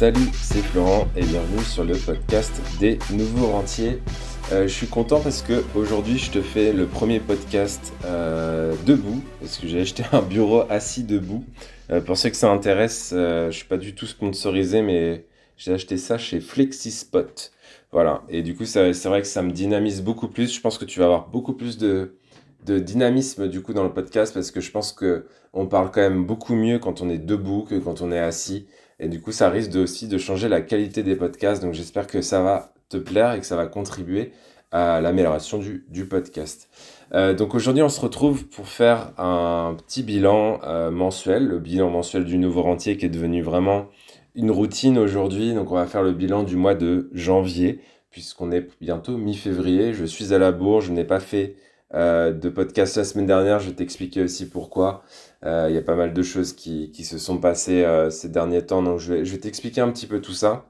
Salut, c'est Florent et bienvenue sur le podcast des nouveaux rentiers. Euh, je suis content parce que aujourd'hui je te fais le premier podcast euh, debout parce que j'ai acheté un bureau assis debout. Euh, pour ceux que ça intéresse, je suis pas du tout sponsorisé mais j'ai acheté ça chez FlexiSpot. Voilà et du coup c'est vrai que ça me dynamise beaucoup plus. Je pense que tu vas avoir beaucoup plus de de dynamisme du coup dans le podcast parce que je pense que on parle quand même beaucoup mieux quand on est debout que quand on est assis et du coup ça risque aussi de changer la qualité des podcasts donc j'espère que ça va te plaire et que ça va contribuer à l'amélioration du, podcast. Euh, donc aujourd'hui on se retrouve pour faire un petit bilan euh, mensuel, le bilan mensuel du nouveau rentier qui est devenu vraiment une routine aujourd'hui. Donc on va faire le bilan du mois de janvier puisqu'on est bientôt mi-février. Je suis à la bourre, je n'ai pas fait euh, de podcast la semaine dernière. Je vais t'expliquer aussi pourquoi. Euh, il y a pas mal de choses qui, qui se sont passées euh, ces derniers temps, donc je vais, je vais t'expliquer un petit peu tout ça.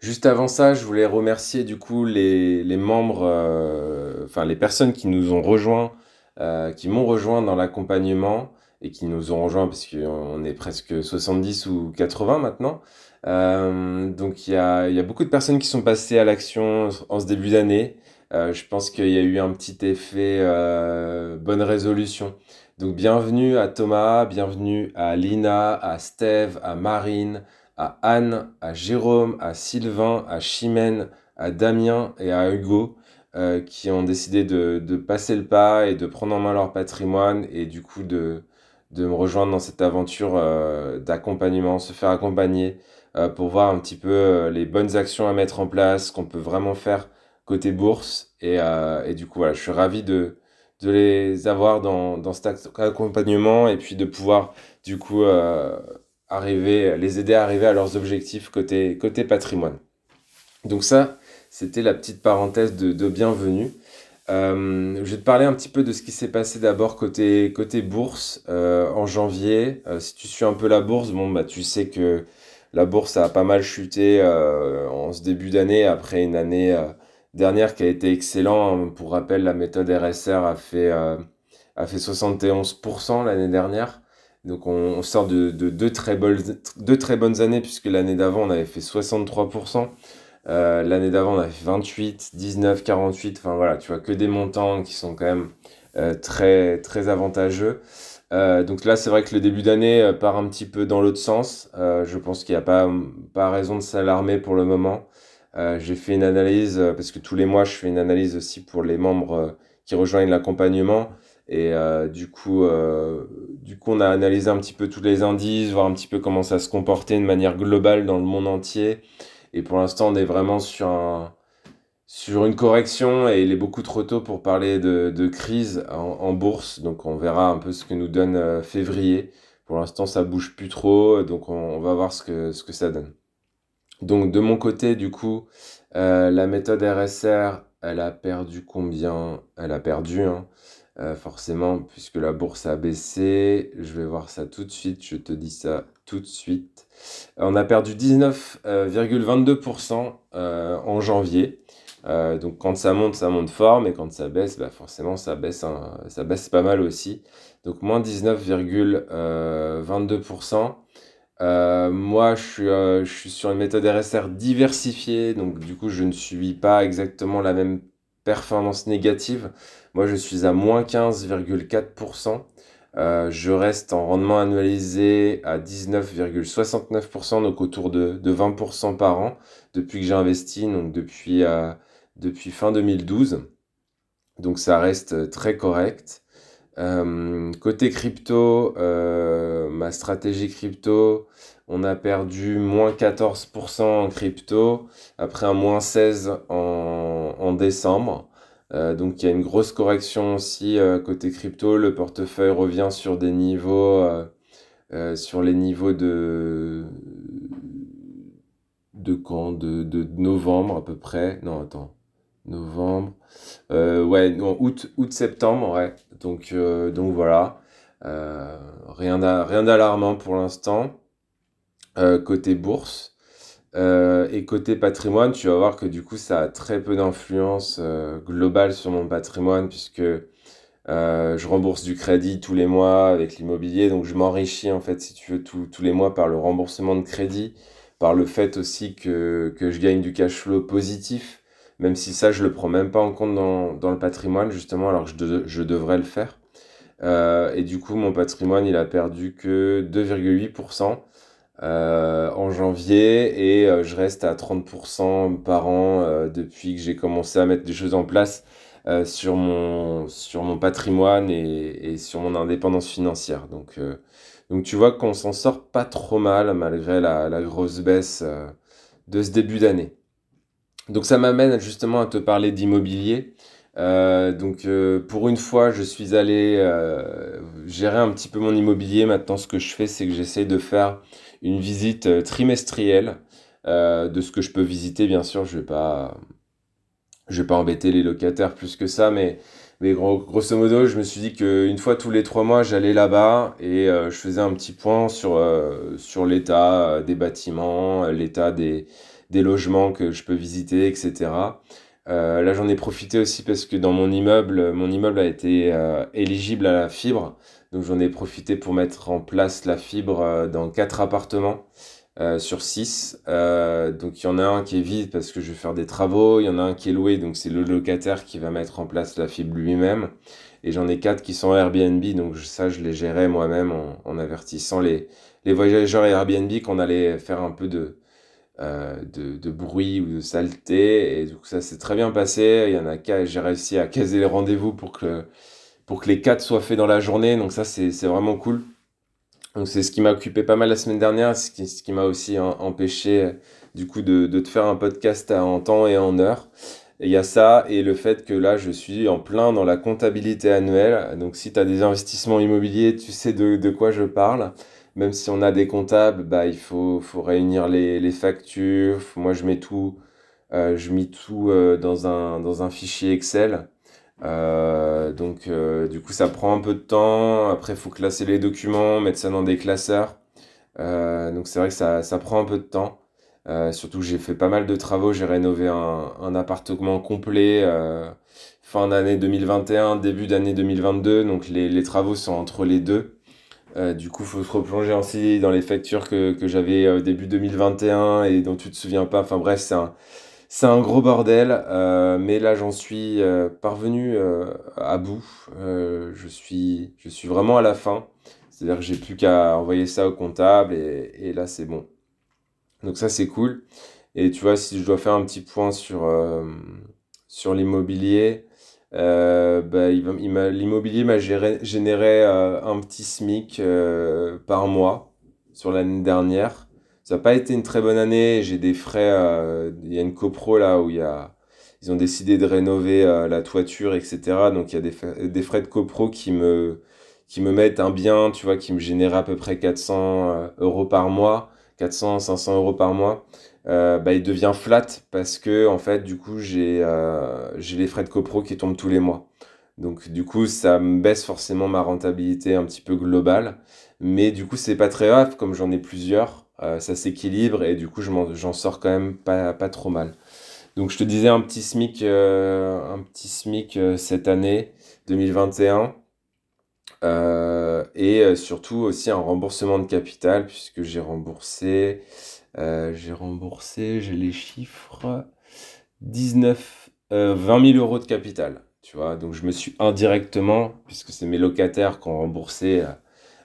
Juste avant ça, je voulais remercier du coup les, les membres, enfin les personnes qui nous ont rejoints, qui m'ont rejoint dans l'accompagnement et qui nous ont rejoints parce qu'on est presque 70 ou 80 maintenant. donc il y a, y a beaucoup de personnes qui sont passées à l'action en ce début d'année. Euh, je pense qu'il y a eu un petit effet euh, bonne résolution. Donc bienvenue à Thomas, bienvenue à Lina, à Steve, à Marine, à Anne, à Jérôme, à Sylvain, à Chimène, à Damien et à Hugo euh, qui ont décidé de, de, passer le pas et de prendre en main leur patrimoine et du coup de, de me rejoindre dans cette aventure d'accompagnement, se faire accompagner pour voir un petit peu les bonnes actions à mettre en place, qu'on peut vraiment faire côté bourse. Et, euh, et, du coup, voilà, je suis ravi de, de les avoir dans, dans cet accompagnement et puis de pouvoir, du coup, euh, arriver, les aider à arriver à leurs objectifs côté, côté patrimoine. Donc ça, c'était la petite parenthèse de, de bienvenue. Euh, je vais te parler un petit peu de ce qui s'est passé d'abord côté, côté bourse en janvier. Si tu suis un peu la bourse, bon, bah, tu sais que la bourse a pas mal chuté en ce début d'année après une année dernière qui a été excellent. Pour rappel, la méthode RSR a fait, euh, a fait 71% l'année dernière. Donc on, sort de, de deux, très bonnes, deux très bonnes années puisque l'année d'avant on avait fait 63%. Euh, l'année d'avant on avait fait 28, 19, 48. Enfin voilà, tu vois que des montants qui sont quand même euh, très, très avantageux. Donc là, c'est vrai que le début d'année part un petit peu dans l'autre sens. Je pense qu'il n'y a pas, pas raison de s'alarmer pour le moment. Euh, j'ai fait une analyse, euh, parce que tous les mois, je fais une analyse aussi pour les membres euh, qui rejoignent l'accompagnement. Et du, coup, du coup, on a analysé un petit peu tous les indices, voir un petit peu comment ça se comportait de manière globale dans le monde entier. Et pour l'instant, on est vraiment sur, un, sur une correction et il est beaucoup trop tôt pour parler de, de crise en, en, bourse. Donc, on verra un peu ce que nous donne février. Pour l'instant, ça bouge plus trop, donc on, on va voir ce que, ce que ça donne. Donc de mon côté, du coup, euh, la méthode RSR, elle a perdu combien? Elle a perdu, hein, euh, forcément, puisque la bourse a baissé. Je vais voir ça tout de suite, je te dis ça tout de suite. On a perdu 19,22% euh, en janvier. donc quand ça monte, ça monte fort, mais quand ça baisse, bah forcément ça baisse pas mal aussi. Donc moins 19,22%. Euh, moi, je suis, euh, je suis sur une méthode RSR diversifiée, donc du coup, je ne suis pas exactement la même performance négative. Moi, je suis à moins 15,4%. Euh, je reste en rendement annualisé à 19,69%, donc autour de, de 20% par an depuis que j'ai investi, donc depuis, euh, depuis fin 2012. Donc ça reste très correct. Euh, côté crypto, euh, ma stratégie crypto, on a perdu moins 14% en crypto, après un moins 16 en, en décembre. Euh, donc il y a une grosse correction aussi côté crypto. Le portefeuille revient sur des niveaux, sur les niveaux de de quand? De, de novembre à peu près. Non, attends novembre. Euh, ouais, non, août, août, septembre, ouais. Donc, euh, donc voilà. Euh, rien d'alarmant pour l'instant. Côté bourse. Et côté patrimoine, tu vas voir que du coup, ça a très peu d'influence globale sur mon patrimoine puisque je rembourse du crédit tous les mois avec l'immobilier. Donc, je m'enrichis en fait, si tu veux, tous les mois par le remboursement de crédit. par le fait aussi que, que je gagne du cash flow positif, même si ça, je le prends même pas en compte dans, dans le patrimoine, justement, alors que je, je devrais le faire. Euh, et du coup, mon patrimoine, il a perdu que 2,8% euh, en janvier et euh, je reste à 30% par an depuis que j'ai commencé à mettre des choses en place sur, mon, sur mon patrimoine et, et sur mon indépendance financière. Donc, donc tu vois qu'on s'en sort pas trop mal malgré la, la grosse baisse de ce début d'année. Donc ça m'amène justement à te parler d'immobilier. Euh, donc euh, pour une fois, je suis allé euh, gérer un petit peu mon immobilier. Maintenant, ce que je fais, c'est que j'essaie de faire une visite euh, trimestrielle de ce que je peux visiter. Bien sûr, je vais pas, je vais pas embêter les locataires plus que ça, mais mais gros, grosso modo, je me suis dit qu'une fois tous les trois mois, j'allais là-bas et je faisais un petit point sur sur l'état des bâtiments, l'état des des logements que je peux visiter, etc. Euh, là, j'en ai profité aussi parce que dans mon immeuble, mon immeuble a été euh, éligible à la fibre. Donc, j'en ai profité pour mettre en place la fibre euh, dans quatre appartements sur six. Donc, il y en a un qui est vide parce que je vais faire des travaux. Il y en a un qui est loué, donc c'est le locataire qui va mettre en place la fibre lui-même. Et j'en ai quatre qui sont Airbnb, donc ça, je les gérais moi-même en, en avertissant les, les voyageurs Airbnb qu'on allait faire un peu de euh, de, de, bruit ou de saleté. Et donc ça s'est très bien passé. Il y en a qu'à, j'ai réussi à caser les rendez-vous pour que, pour que les quatre soient faits dans la journée. Donc ça, c'est, vraiment cool. Donc c'est ce qui m'a occupé pas mal la semaine dernière, ce qui, ce qui m'a aussi empêché du coup de, de te faire un podcast en temps et en heure. Il y a ça et le fait que là, je suis en plein dans la comptabilité annuelle. Donc si tu as des investissements immobiliers, tu sais de, de quoi je parle même si on a des comptables, bah, il faut, faut réunir les, les factures. Moi, je mets tout, euh, je mets tout euh, dans un, dans un fichier Excel. Euh, donc, du coup, ça prend un peu de temps. Après, il faut classer les documents, mettre ça dans des classeurs. Donc, c'est vrai que ça, ça prend un peu de temps. Surtout j'ai fait pas mal de travaux. J'ai rénové un, un appartement complet fin d'année 2021, début d'année 2022. Donc, les, les travaux sont entre les deux. Euh, du coup, il faut se replonger aussi dans les factures que, que j'avais euh, début 2021 et dont tu te souviens pas. Enfin bref, c'est un, c'est un gros bordel. Euh, mais là, j'en suis euh, parvenu à bout. Je suis, je suis vraiment à la fin. C'est-à-dire que j'ai plus qu'à envoyer ça au comptable et, et là, c'est bon. Donc ça, c'est cool. Et tu vois, si je dois faire un petit point sur, sur l'immobilier, euh, bah, l'immobilier m'a généré euh, un petit SMIC euh, par mois sur l'année dernière. Ça n'a pas été une très bonne année. J'ai des frais. Euh, il y a une copro là où y a, ils ont décidé de rénover la toiture, etc. Donc il y a des, frais de copro qui me, qui me mettent un bien, tu vois, qui me génèrent à peu près 400 euh, euros par mois, 400, 500 euros par mois euh, bah, il devient flat parce que en fait du coup j'ai euh, j'ai les frais de copro qui tombent tous les mois. Donc du coup ça me baisse forcément ma rentabilité un petit peu globale, mais du coup c'est pas très grave comme j'en ai plusieurs, euh, ça s'équilibre et du coup j'en sors quand même pas, pas trop mal. Donc je te disais un petit SMIC, un petit SMIC cette année 2021. Euh, et surtout aussi un remboursement de capital puisque j'ai remboursé euh, j'ai remboursé, j'ai les chiffres, 19, euh, 20 000 euros de capital. Tu vois, donc je me suis indirectement, puisque c'est mes locataires qui ont remboursé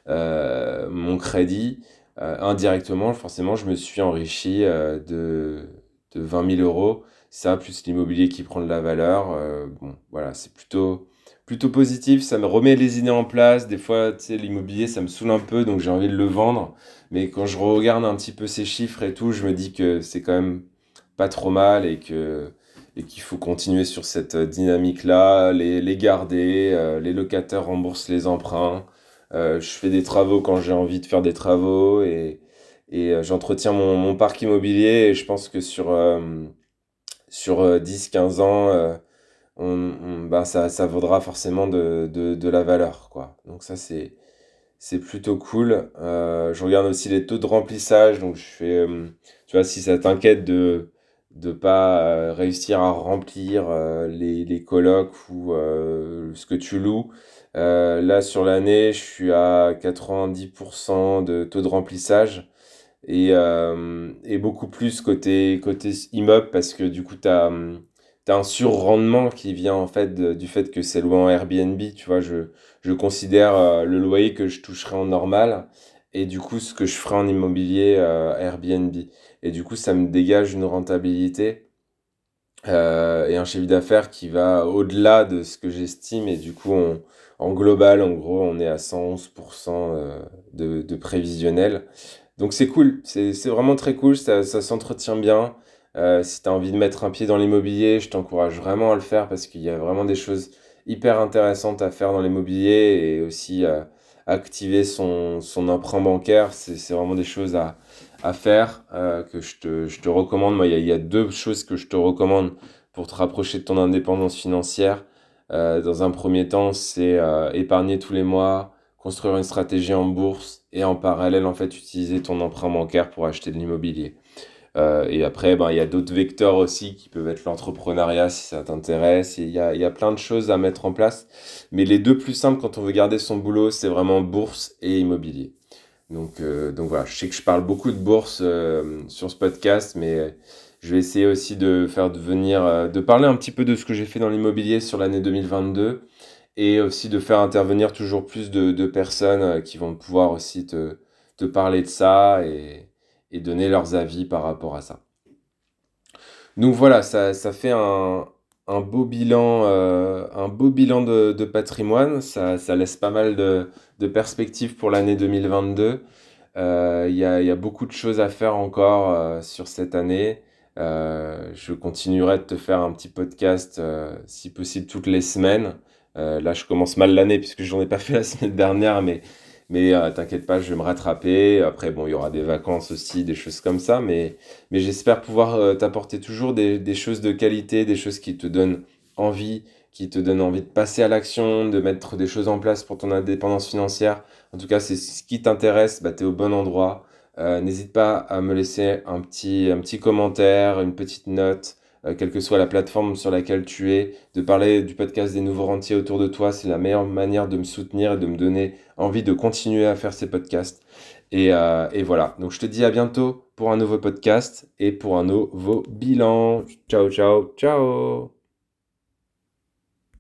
euh, mon crédit, euh, indirectement, forcément, je me suis enrichi euh, de, de 20 000 euros. Ça, plus l'immobilier qui prend de la valeur. Euh, bon, voilà, c'est plutôt, plutôt positif. Ça me remet les idées en place. Des fois, tu sais, l'immobilier, ça me saoule un peu, donc j'ai envie de le vendre. Mais quand je regarde un petit peu ces chiffres et tout, je me dis que c'est quand même pas trop mal et que et qu'il faut continuer sur cette dynamique-là, les, les garder, euh, les locataires remboursent les emprunts, euh, je fais des travaux quand j'ai envie de faire des travaux et, et euh, j'entretiens mon, mon, parc immobilier et je pense que sur, euh, sur 10-15 ans, euh, on, bah, ça, ça vaudra forcément de, de, de la valeur. Quoi. Donc ça, c'est c'est plutôt cool. Euh, je regarde aussi les taux de remplissage. Donc, je fais, euh, tu vois, si ça t'inquiète de de pas euh, réussir à remplir les, les colocs ou ce que tu loues. là, sur l'année, je suis à 90% de taux de remplissage. et, et beaucoup plus côté, côté immeuble parce que du coup, tu as, un surrendement qui vient en fait du fait que c'est loué en Airbnb. Tu vois, je, je considère le loyer que je toucherai en normal et du coup ce que je ferai en immobilier Airbnb. Et du coup, ça me dégage une rentabilité euh, et un chiffre d'affaires qui va au-delà de ce que j'estime. Et du coup, en global, en gros, on est à 111% euh, de, de prévisionnel. Donc c'est cool, c'est vraiment très cool, ça, ça s'entretient bien. Euh, si tu as envie de mettre un pied dans l'immobilier, je t'encourage vraiment à le faire parce qu'il y a vraiment des choses hyper intéressantes à faire dans l'immobilier et aussi à activer son, son emprunt bancaire. C'est vraiment des choses à, à faire, euh, que je te, je te recommande. Moi, il y, a, deux choses que je te recommande pour te rapprocher de ton indépendance financière. Euh, dans un premier temps, c'est euh, épargner tous les mois, construire une stratégie en bourse et en parallèle, en fait, utiliser ton emprunt bancaire pour acheter de l'immobilier. Et après, ben, il y a d'autres vecteurs aussi qui peuvent être l'entrepreneuriat si ça t'intéresse. Il y a, y a plein de choses à mettre en place. Mais les deux plus simples quand on veut garder son boulot, c'est vraiment bourse et immobilier. Donc, euh, donc voilà, je sais que je parle beaucoup de bourse euh, sur ce podcast, mais je vais essayer aussi de faire devenir, euh, de parler un petit peu de ce que j'ai fait dans l'immobilier sur l'année 2022 et aussi de faire intervenir toujours plus de, de personnes qui vont pouvoir aussi te, te parler de ça et, et, donner leurs avis par rapport à ça. Donc voilà, ça, ça fait un, un beau bilan, euh, un beau bilan de, de patrimoine. Ça, ça, laisse pas mal de, de perspectives pour l'année 2022. Euh, il y, a, y, a, beaucoup de choses à faire encore euh, sur cette année. je continuerai de te faire un petit podcast, si possible, toutes les semaines. là, je commence mal l'année puisque je n'en ai pas fait la semaine dernière, mais mais euh, t'inquiète pas, je vais me rattraper. Après, bon, il y aura des vacances aussi, des choses comme ça. Mais, j'espère pouvoir euh, t'apporter toujours des, des, choses de qualité, des choses qui te donnent envie, qui te donnent envie de passer à l'action, de mettre des choses en place pour ton indépendance financière. En tout cas, c'est ce qui t'intéresse, bah, tu es au bon endroit. Euh, N'hésite pas à me laisser un petit, un petit commentaire, une petite note. Euh, quelle que soit la plateforme sur laquelle tu es, de parler du podcast des nouveaux rentiers autour de toi, c'est la meilleure manière de me soutenir et de me donner envie de continuer à faire ces podcasts. Et, euh, et voilà, donc je te dis à bientôt pour un nouveau podcast et pour un nouveau bilan. Ciao, ciao, ciao